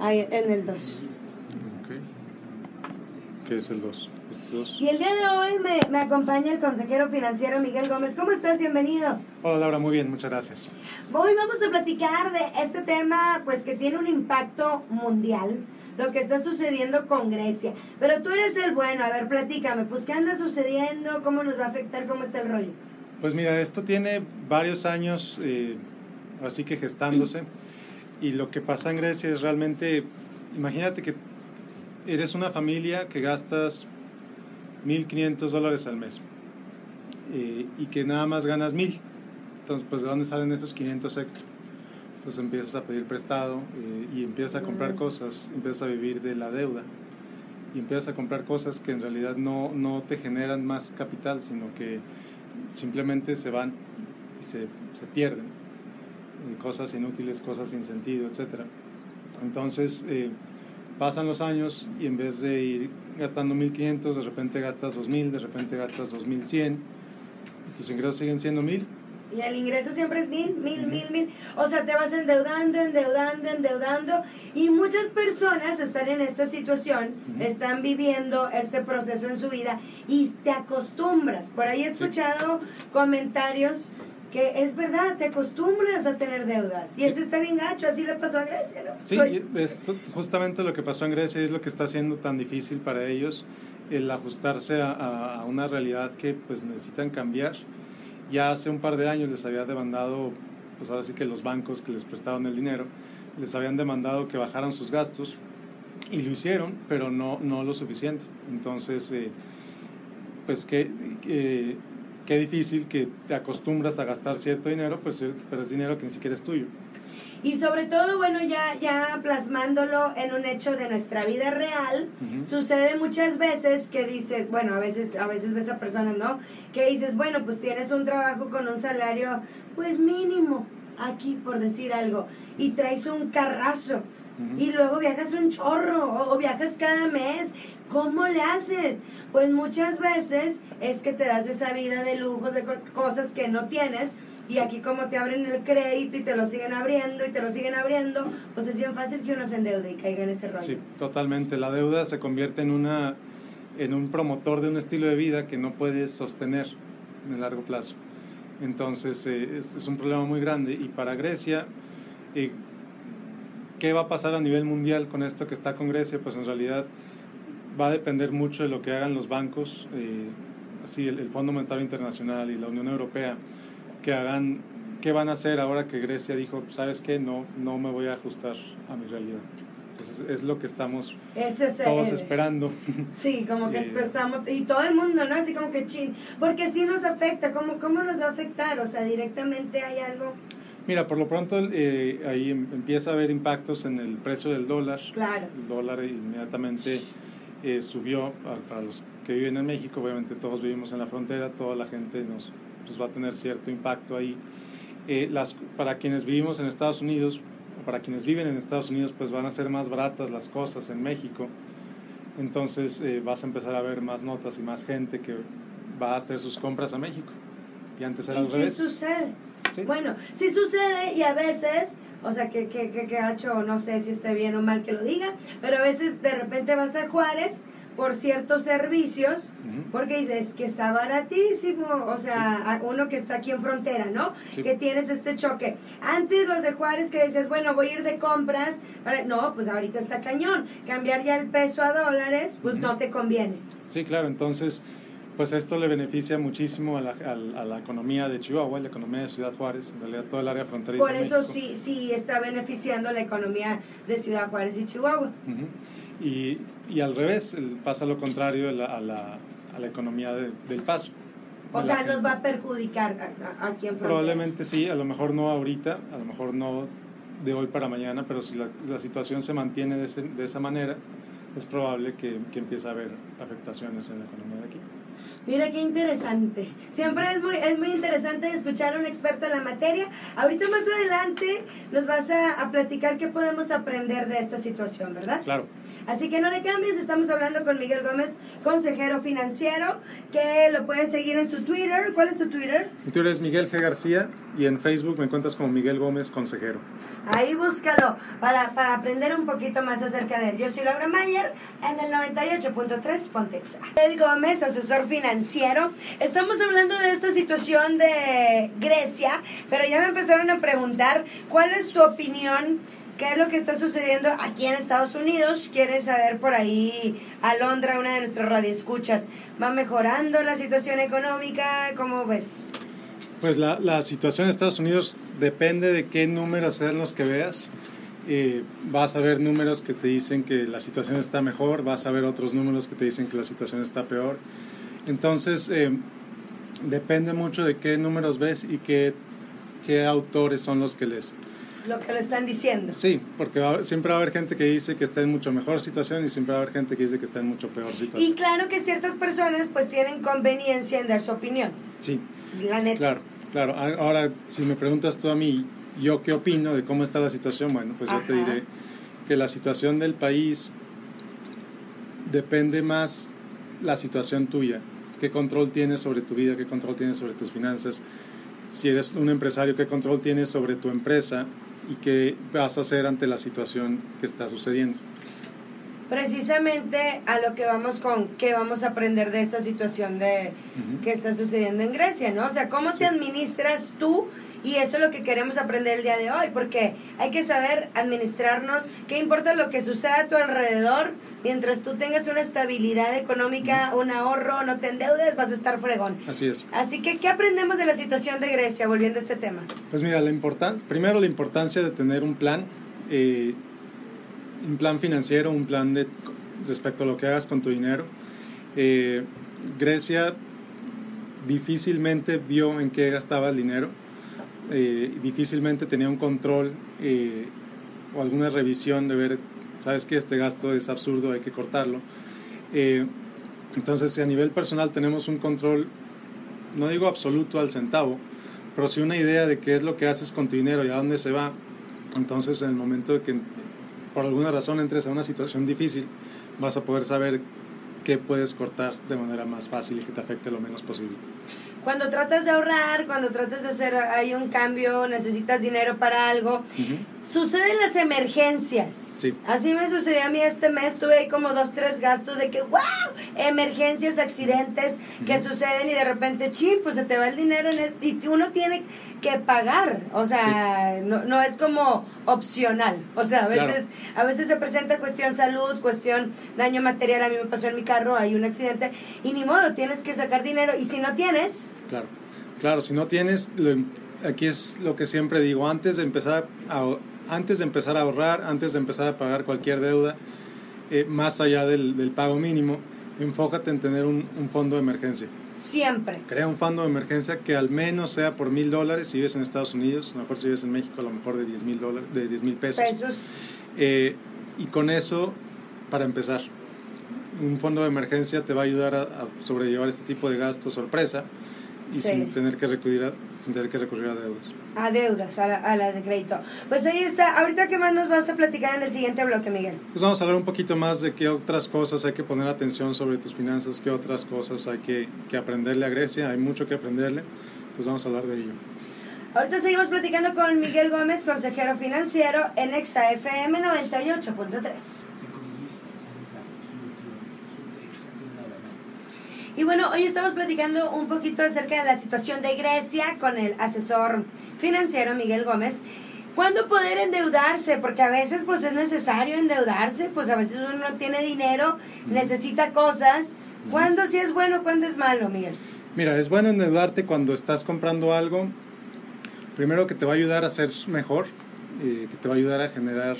ahí en el 2. Ok. ¿Qué es el 2? ¿Estos dos? Y el día de hoy me, me acompaña el consejero financiero Miguel Gómez. ¿Cómo estás? Bienvenido. Hola Laura, muy bien, muchas gracias. Hoy vamos a platicar de este tema, pues que tiene un impacto mundial, lo que está sucediendo con Grecia. Pero tú eres el bueno, a ver, platícame, pues qué anda sucediendo, cómo nos va a afectar, cómo está el rollo. Pues mira, esto tiene varios años, eh, así que gestándose. Y lo que pasa en Grecia es realmente, imagínate que eres una familia que gastas 1.500 dólares al mes eh, y que nada más ganas 1.000. Entonces, pues ¿de dónde salen esos 500 extra? Pues empiezas a pedir prestado eh, y empiezas a comprar cosas, empiezas a vivir de la deuda y empiezas a comprar cosas que en realidad no, no te generan más capital, sino que simplemente se van y se, se pierden. Eh, cosas inútiles, cosas sin sentido, etc. Entonces eh, pasan los años y en vez de ir gastando 1.500, de repente gastas 2.000, de repente gastas 2.100 y tus ingresos siguen siendo 1.000. Y el ingreso siempre es mil, mil, mil, mil. O sea, te vas endeudando, endeudando, endeudando. Y muchas personas están en esta situación, están viviendo este proceso en su vida y te acostumbras. Por ahí he Sí. escuchado comentarios que es verdad, te acostumbras a tener deudas. Y Sí. eso está bien gacho, así le pasó a Grecia, ¿no? Sí, Soy- justamente lo que pasó en Grecia es lo que está haciendo tan difícil para ellos el ajustarse a, a- una realidad que pues necesitan cambiar. Ya hace un par de años les había demandado, pues ahora sí que los bancos que les prestaban el dinero, les habían demandado que bajaran sus gastos y lo hicieron, pero no, no lo suficiente. Entonces, eh, pues qué, qué difícil que te acostumbras a gastar cierto dinero, pues, eh, pero es dinero que ni siquiera es tuyo. Y sobre todo, bueno, ya, ya plasmándolo en un hecho de nuestra vida real, sucede muchas veces que dices, bueno, a veces, a veces ves a personas, ¿no? Que dices, bueno, pues tienes un trabajo con un salario, pues mínimo, aquí por decir algo, y traes un carrazo. Ujú. Y luego viajas un chorro o, o viajas cada mes. ¿Cómo le haces? Pues muchas veces es que te das esa vida de lujos, de co- cosas que no tienes. Y aquí como te abren el crédito y te lo siguen abriendo y te lo siguen abriendo, pues es bien fácil que uno se endeude y caiga en ese rollo. Sí, totalmente. La deuda se convierte en una en un promotor de un estilo de vida que no puedes sostener en el largo plazo. Entonces eh, es, es un problema muy grande y para Grecia eh, ¿qué va a pasar a nivel mundial con esto que está con Grecia? Pues en realidad va a depender mucho de lo que hagan los bancos, eh, así el, el Fondo Monetario Internacional y la Unión Europea, que hagan qué van a hacer ahora que Grecia dijo, sabes qué, no, no me voy a ajustar a mi realidad. Entonces es lo que estamos es todos esperando. Sí, como que pues, estamos, y todo el mundo, ¿no? Así como que chin, porque sí nos afecta, ¿cómo, ¿cómo nos va a afectar? O sea, directamente hay algo, Mira, por lo pronto eh, ahí em- empieza a haber impactos en el precio del dólar. claro. El dólar inmediatamente eh, subió para, para los que viven en México. Obviamente todos vivimos en la frontera, toda la gente nos pues, va a tener cierto impacto ahí. Eh, las, para quienes vivimos en Estados Unidos, para quienes viven en Estados Unidos, pues van a ser más baratas las cosas en México. Entonces eh, vas a empezar a ver más notas y más gente que va a hacer sus compras a México. Y antes era Y al sí sucede. Sí. Bueno, sí sucede y a veces, o sea, que, que, que, que ha hecho, no sé si esté bien o mal que lo diga, pero a veces de repente vas a Juárez por ciertos servicios, porque dices que está baratísimo, o sea, uno que está aquí en frontera, ¿no? Sí. Que tienes este choque. Antes los de Juárez que dices, bueno, voy a ir de compras, para... no, pues ahorita está cañón. Cambiar ya el peso a dólares, pues no te conviene. Sí, claro, entonces, pues esto le beneficia muchísimo a la, al- a la economía de Chihuahua, la economía de Ciudad Juárez, en realidad todo el área fronteriza. Por eso sí, sí está beneficiando la economía de Ciudad Juárez y Chihuahua. Y, y al revés, pasa lo contrario a la, a la, a la economía de- del Paso. O sea, nos va a perjudicar aquí en frontera. Probablemente sí, a lo mejor no ahorita, a lo mejor no de hoy para mañana, pero si la, la situación se mantiene de, ese- de esa manera, es probable que, que empiece a haber afectaciones en la economía de aquí. Mira qué interesante. Siempre es muy, es muy interesante escuchar a un experto en la materia. Ahorita más adelante nos vas a, a platicar qué podemos aprender de esta situación, ¿verdad? Claro. Así que no le cambies, estamos hablando con Miguel Gómez, consejero financiero, que lo puedes seguir en su Twitter. ¿Cuál es tu Twitter? Mi Twitter es Miguel G. García y en Facebook me encuentras como Miguel Gómez Consejero. Ahí búscalo para, para aprender un poquito más acerca de él. Yo soy Laura Mayer en el 98.3 Pontexa. Miguel Gómez, asesor financiero. Estamos hablando de esta situación de Grecia, pero ya me empezaron a preguntar cuál es tu opinión qué es lo que está sucediendo aquí en Estados Unidos. Quieres saber por ahí, Alondra, una de nuestras radioescuchas, ¿va mejorando la situación económica? ¿Cómo ves? Pues la, la situación en Estados Unidos depende de qué números sean los que veas. Eh, vas a ver números que te dicen que la situación está mejor, vas a ver otros números que te dicen que la situación está peor. Entonces, eh, depende mucho de qué números ves y qué, qué autores son los que les... Lo que lo están diciendo. Sí, porque siempre va a haber gente que dice que está en mucho mejor situación y siempre va a haber gente que dice que está en mucho peor situación. Y claro que ciertas personas pues tienen conveniencia en dar su opinión. Sí. La neta. Claro. Claro, ahora si me preguntas tú a mí, yo qué opino de cómo está la situación, bueno, pues yo te diré que la situación del país depende más la situación tuya, qué control tienes sobre tu vida, qué control tienes sobre tus finanzas, si eres un empresario, qué control tienes sobre tu empresa y qué vas a hacer ante la situación que está sucediendo precisamente a lo que vamos con qué vamos a aprender de esta situación de que está sucediendo en Grecia, ¿no? O sea, cómo te administras tú y eso es lo que queremos aprender el día de hoy, porque hay que saber administrarnos, qué importa lo que suceda a tu alrededor, mientras tú tengas una estabilidad económica, un ahorro, no te endeudes, vas a estar fregón. Así es. Así que, ¿qué aprendemos de la situación de Grecia, volviendo a este tema? Pues mira, la primero la importancia de tener un plan. Eh, un plan financiero, un plan de, respecto a lo que hagas con tu dinero. Eh, Grecia difícilmente vio en qué gastaba el dinero, eh, difícilmente tenía un control eh, o alguna revisión de ver, sabes que este gasto es absurdo, hay que cortarlo. entonces, a nivel personal tenemos un control, no digo absoluto al centavo, pero sí una idea de qué es lo que haces con tu dinero y a dónde se va. Entonces, en el momento de que por alguna razón entres a una situación difícil, vas a poder saber qué puedes cortar de manera más fácil y que te afecte lo menos posible. Cuando tratas de ahorrar, cuando tratas de hacer, hay un cambio, necesitas dinero para algo, suceden las emergencias. Sí. Así me sucedió a mí este mes, tuve ahí como dos, tres gastos de que, wow, emergencias, accidentes que suceden y de repente, ching, pues se te va el dinero y uno tiene que pagar, o sea, no, no, es como opcional, o sea, a veces, a veces se presenta cuestión salud, cuestión daño material, a mí me pasó en mi carro, hay un accidente y ni modo, tienes que sacar dinero. Y si no tienes... Claro, claro, si no tienes, aquí es lo que siempre digo, antes de empezar a, antes de empezar a ahorrar, antes de empezar a pagar cualquier deuda, eh, más allá del, del pago mínimo, enfócate en tener un, un, fondo de emergencia. Siempre. Crea un fondo de emergencia que al menos sea por mil dólares si vives en Estados Unidos, a lo mejor si vives en México, a lo mejor de diez mil de diez mil pesos. Pesos. Eh, y con eso, para empezar, un fondo de emergencia te va a ayudar a, a sobrellevar este tipo de gasto sorpresa y sin tener que recurrir a, sin tener que recurrir a deudas. A deudas, a la, a la de crédito. Pues ahí está. Ahorita, ¿qué más nos vas a platicar en el siguiente bloque, Miguel? Pues vamos a hablar un poquito más de qué otras cosas hay que poner atención sobre tus finanzas, qué otras cosas hay que, que aprenderle a Grecia. Hay mucho que aprenderle. Pues vamos a hablar de ello. Ahorita seguimos platicando con Miguel Gómez, consejero financiero en EXA-FM 98.3. Y bueno, hoy estamos platicando un poquito acerca de la situación de Grecia con el asesor financiero Miguel Gómez. ¿Cuándo poder endeudarse? Porque a veces pues es necesario endeudarse, pues a veces uno no tiene dinero, necesita cosas. ¿Cuándo sí es bueno, cuándo es malo, Miguel? Mira, es bueno endeudarte cuando estás comprando algo, primero que te va a ayudar a ser mejor, eh, que te va a ayudar a generar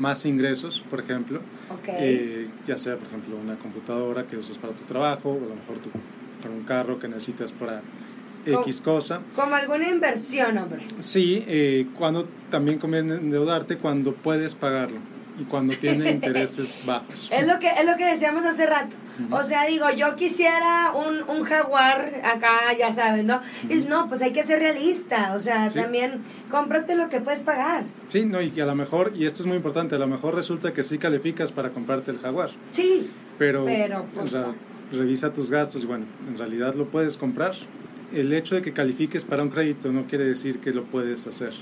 más ingresos, por ejemplo. Eh, ya sea, por ejemplo, una computadora que usas para tu trabajo, o a lo mejor tu, para un carro que necesitas para X cosa. Como alguna inversión, hombre. Sí, eh, cuando también conviene endeudarte cuando puedes pagarlo y cuando tiene intereses bajos. Es lo que es lo que decíamos hace rato. O sea, digo, yo quisiera un, un jaguar acá, ya sabes, ¿no? no, pues hay que ser realista, o sea, también cómprate lo que puedes pagar. Sí, no, y a lo mejor, y esto es muy importante, a lo mejor resulta que sí calificas para comprarte el jaguar. Sí. Pero, pero pues, revisa tus gastos y bueno, en realidad lo puedes comprar el hecho de que califiques para un crédito no quiere decir que lo puedes hacer.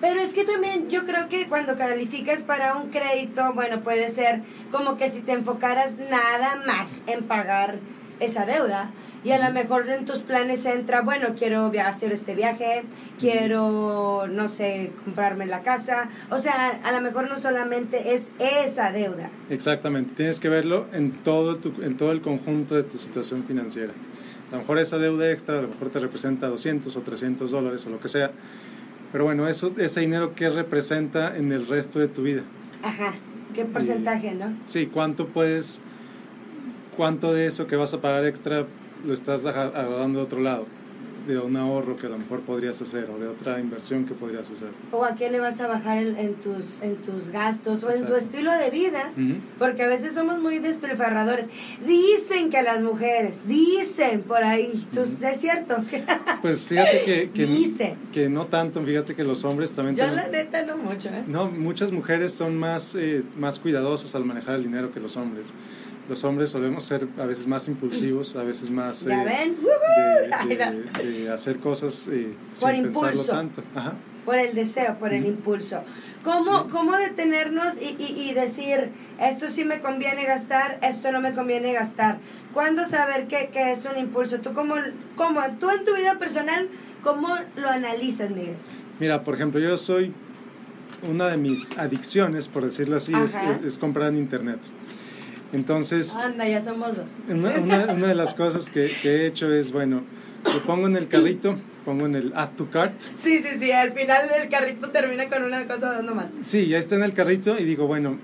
Pero es que también yo creo que cuando calificas para un crédito, bueno, puede ser como que si te enfocaras nada más en pagar esa deuda, y a lo mejor en tus planes entra, bueno, quiero hacer este viaje, quiero, no sé, comprarme la casa. O sea, a lo mejor no solamente es esa deuda. Exactamente, tienes que verlo en todo, tu, en todo el conjunto de tu situación financiera. A lo mejor esa deuda extra, a lo mejor te representa 200 o 300 dólares o lo que sea. Pero bueno, eso, ese dinero, ¿qué representa en el resto de tu vida? Ajá, ¿qué porcentaje, no? Sí, ¿cuánto puedes, cuánto de eso que vas a pagar extra lo estás agarrando de otro lado, de un ahorro que a lo mejor podrías hacer o de otra inversión que podrías hacer. O a qué le vas a bajar en, tus, en tus gastos o en tu estilo de vida, porque a veces somos muy despilfarradores. Dicen que las mujeres, dicen por ahí, ¿es cierto? pues fíjate que, que, que, no tanto, fíjate que los hombres también... Yo la neta no mucho. ¿eh? No, muchas mujeres son más, eh, más cuidadosas al manejar el dinero que los hombres los hombres solemos ser a veces más impulsivos, a veces más ¿Ya eh, ven? De, hacer cosas eh, sin pensarlo tanto. Por el deseo, por el impulso. ¿Cómo, ¿Cómo detenernos y, y, y, decir, esto sí me conviene gastar, esto no me conviene gastar? ¿Cuándo saber qué, qué es un impulso? ¿Tú, cómo, cómo, tú en tu vida personal, cómo lo analizas, Miguel? Mira, por ejemplo, yo soy, una de mis adicciones, por decirlo así, es, es comprar en Internet. Entonces... Anda, ya somos dos. Una, de las cosas que, he hecho es, bueno, lo pongo en el carrito, pongo en el add to cart. Sí, sí, sí, al final el carrito termina con una cosa dando más. Sí, ya está en el carrito y digo, bueno,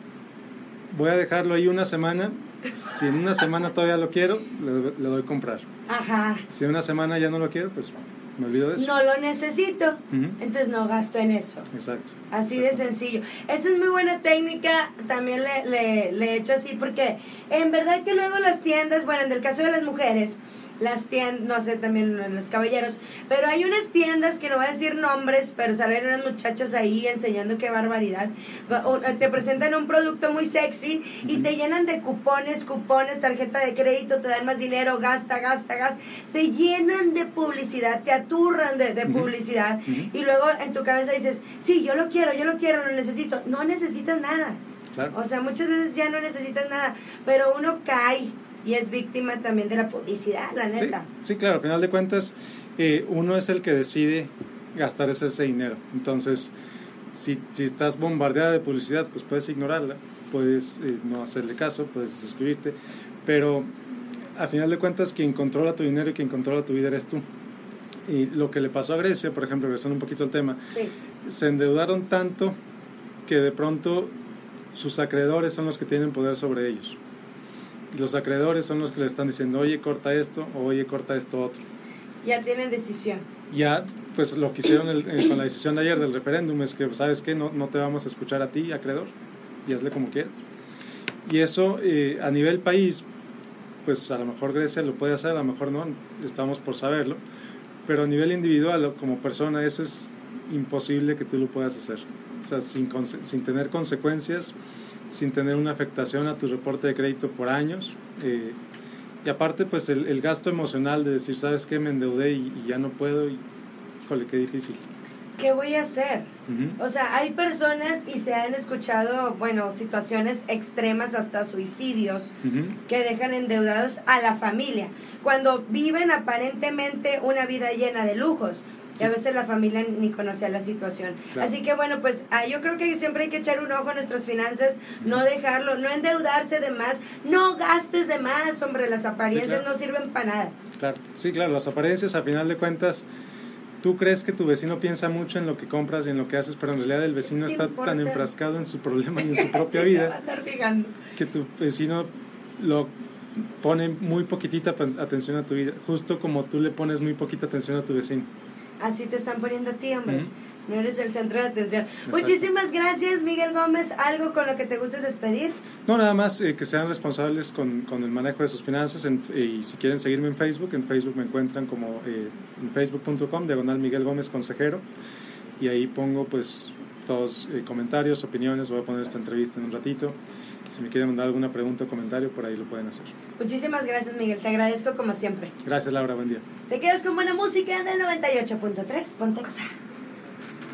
voy a dejarlo ahí una semana. Si en una semana todavía lo quiero, le, le doy a comprar. Ajá. Si en una semana ya no lo quiero, pues me olvido de eso. No lo necesito, entonces no gasto en eso. Exacto. Así de sencillo. Esa es muy buena técnica, también le, le, le he hecho así, porque en verdad que luego las tiendas, bueno, en el caso de las mujeres, las tiendas, no sé, también los caballeros, pero hay unas tiendas que no voy a decir nombres, pero salen unas muchachas ahí enseñando qué barbaridad. Te presentan un producto muy sexy y te llenan de cupones, cupones, tarjeta de crédito, te dan más dinero, gasta, gasta, gasta. Te llenan de publicidad, te aturran de, publicidad y luego en tu cabeza dices, sí, yo lo quiero, yo lo quiero, lo necesito. No necesitas nada. O sea, muchas veces ya no necesitas nada, pero uno cae y es víctima también de la publicidad, la neta. Sí, claro, al final de cuentas eh, uno es el que decide gastar ese, dinero. Entonces, si, si, estás bombardeada de publicidad, pues puedes ignorarla, puedes eh, no hacerle caso, puedes suscribirte, pero al final de cuentas quien controla tu dinero y quien controla tu vida eres tú. Y lo que le pasó a Grecia, por ejemplo, regresando un poquito al tema, se endeudaron tanto que de pronto sus acreedores son los que tienen poder sobre ellos los acreedores son los que le están diciendo, oye, corta esto, o oye, corta esto otro. Ya tienen decisión. Ya, pues lo que hicieron eh, con la decisión de ayer del referéndum es que, ¿sabes qué? No, no te vamos a escuchar a ti, acreedor, y hazle como quieras. Y eso eh, a nivel país, pues a lo mejor Grecia lo puede hacer, a lo mejor no, estamos por saberlo, pero a nivel individual, como persona, eso es imposible que tú lo puedas hacer. O sea, sin, sin tener consecuencias sin tener una afectación a tu reporte de crédito por años. Eh, y aparte, pues el, gasto emocional de decir, ¿sabes qué? Me endeudé y, ya no puedo. Y, híjole, qué difícil. ¿Qué voy a hacer? O sea, hay personas y se han escuchado, bueno, situaciones extremas hasta suicidios que dejan endeudados a la familia, cuando viven aparentemente una vida llena de lujos. Y a veces la familia ni conocía la situación. Así que bueno, pues ah, yo creo que siempre hay que echar un ojo a nuestras finanzas, no dejarlo, no endeudarse de más, no gastes de más, hombre, las apariencias no sirven para nada. Claro, sí, claro, las apariencias a final de cuentas, tú crees que tu vecino piensa mucho en lo que compras y en lo que haces, pero en realidad el vecino está tan enfrascado en su problema y en su propia vida que tu vecino lo pone muy poquitita atención a tu vida, justo como tú le pones muy poquita atención a tu vecino así te están poniendo a ti, hombre. No eres el centro de atención. Muchísimas gracias, Miguel Gómez. ¿Algo con lo que te guste despedir? No, nada más eh, que sean responsables con, con, el manejo de sus finanzas. y si quieren seguirme en Facebook, en Facebook me encuentran como eh, en facebook.com, diagonal Miguel Gómez Consejero. Y ahí pongo pues todos eh, comentarios, opiniones. Voy a poner esta entrevista en un ratito. Si me quieren mandar alguna pregunta o comentario, por ahí lo pueden hacer. Muchísimas gracias, Miguel. Te agradezco como siempre. Gracias, Laura. Buen día. Te quedas con buena música del 98.3 Pontexa.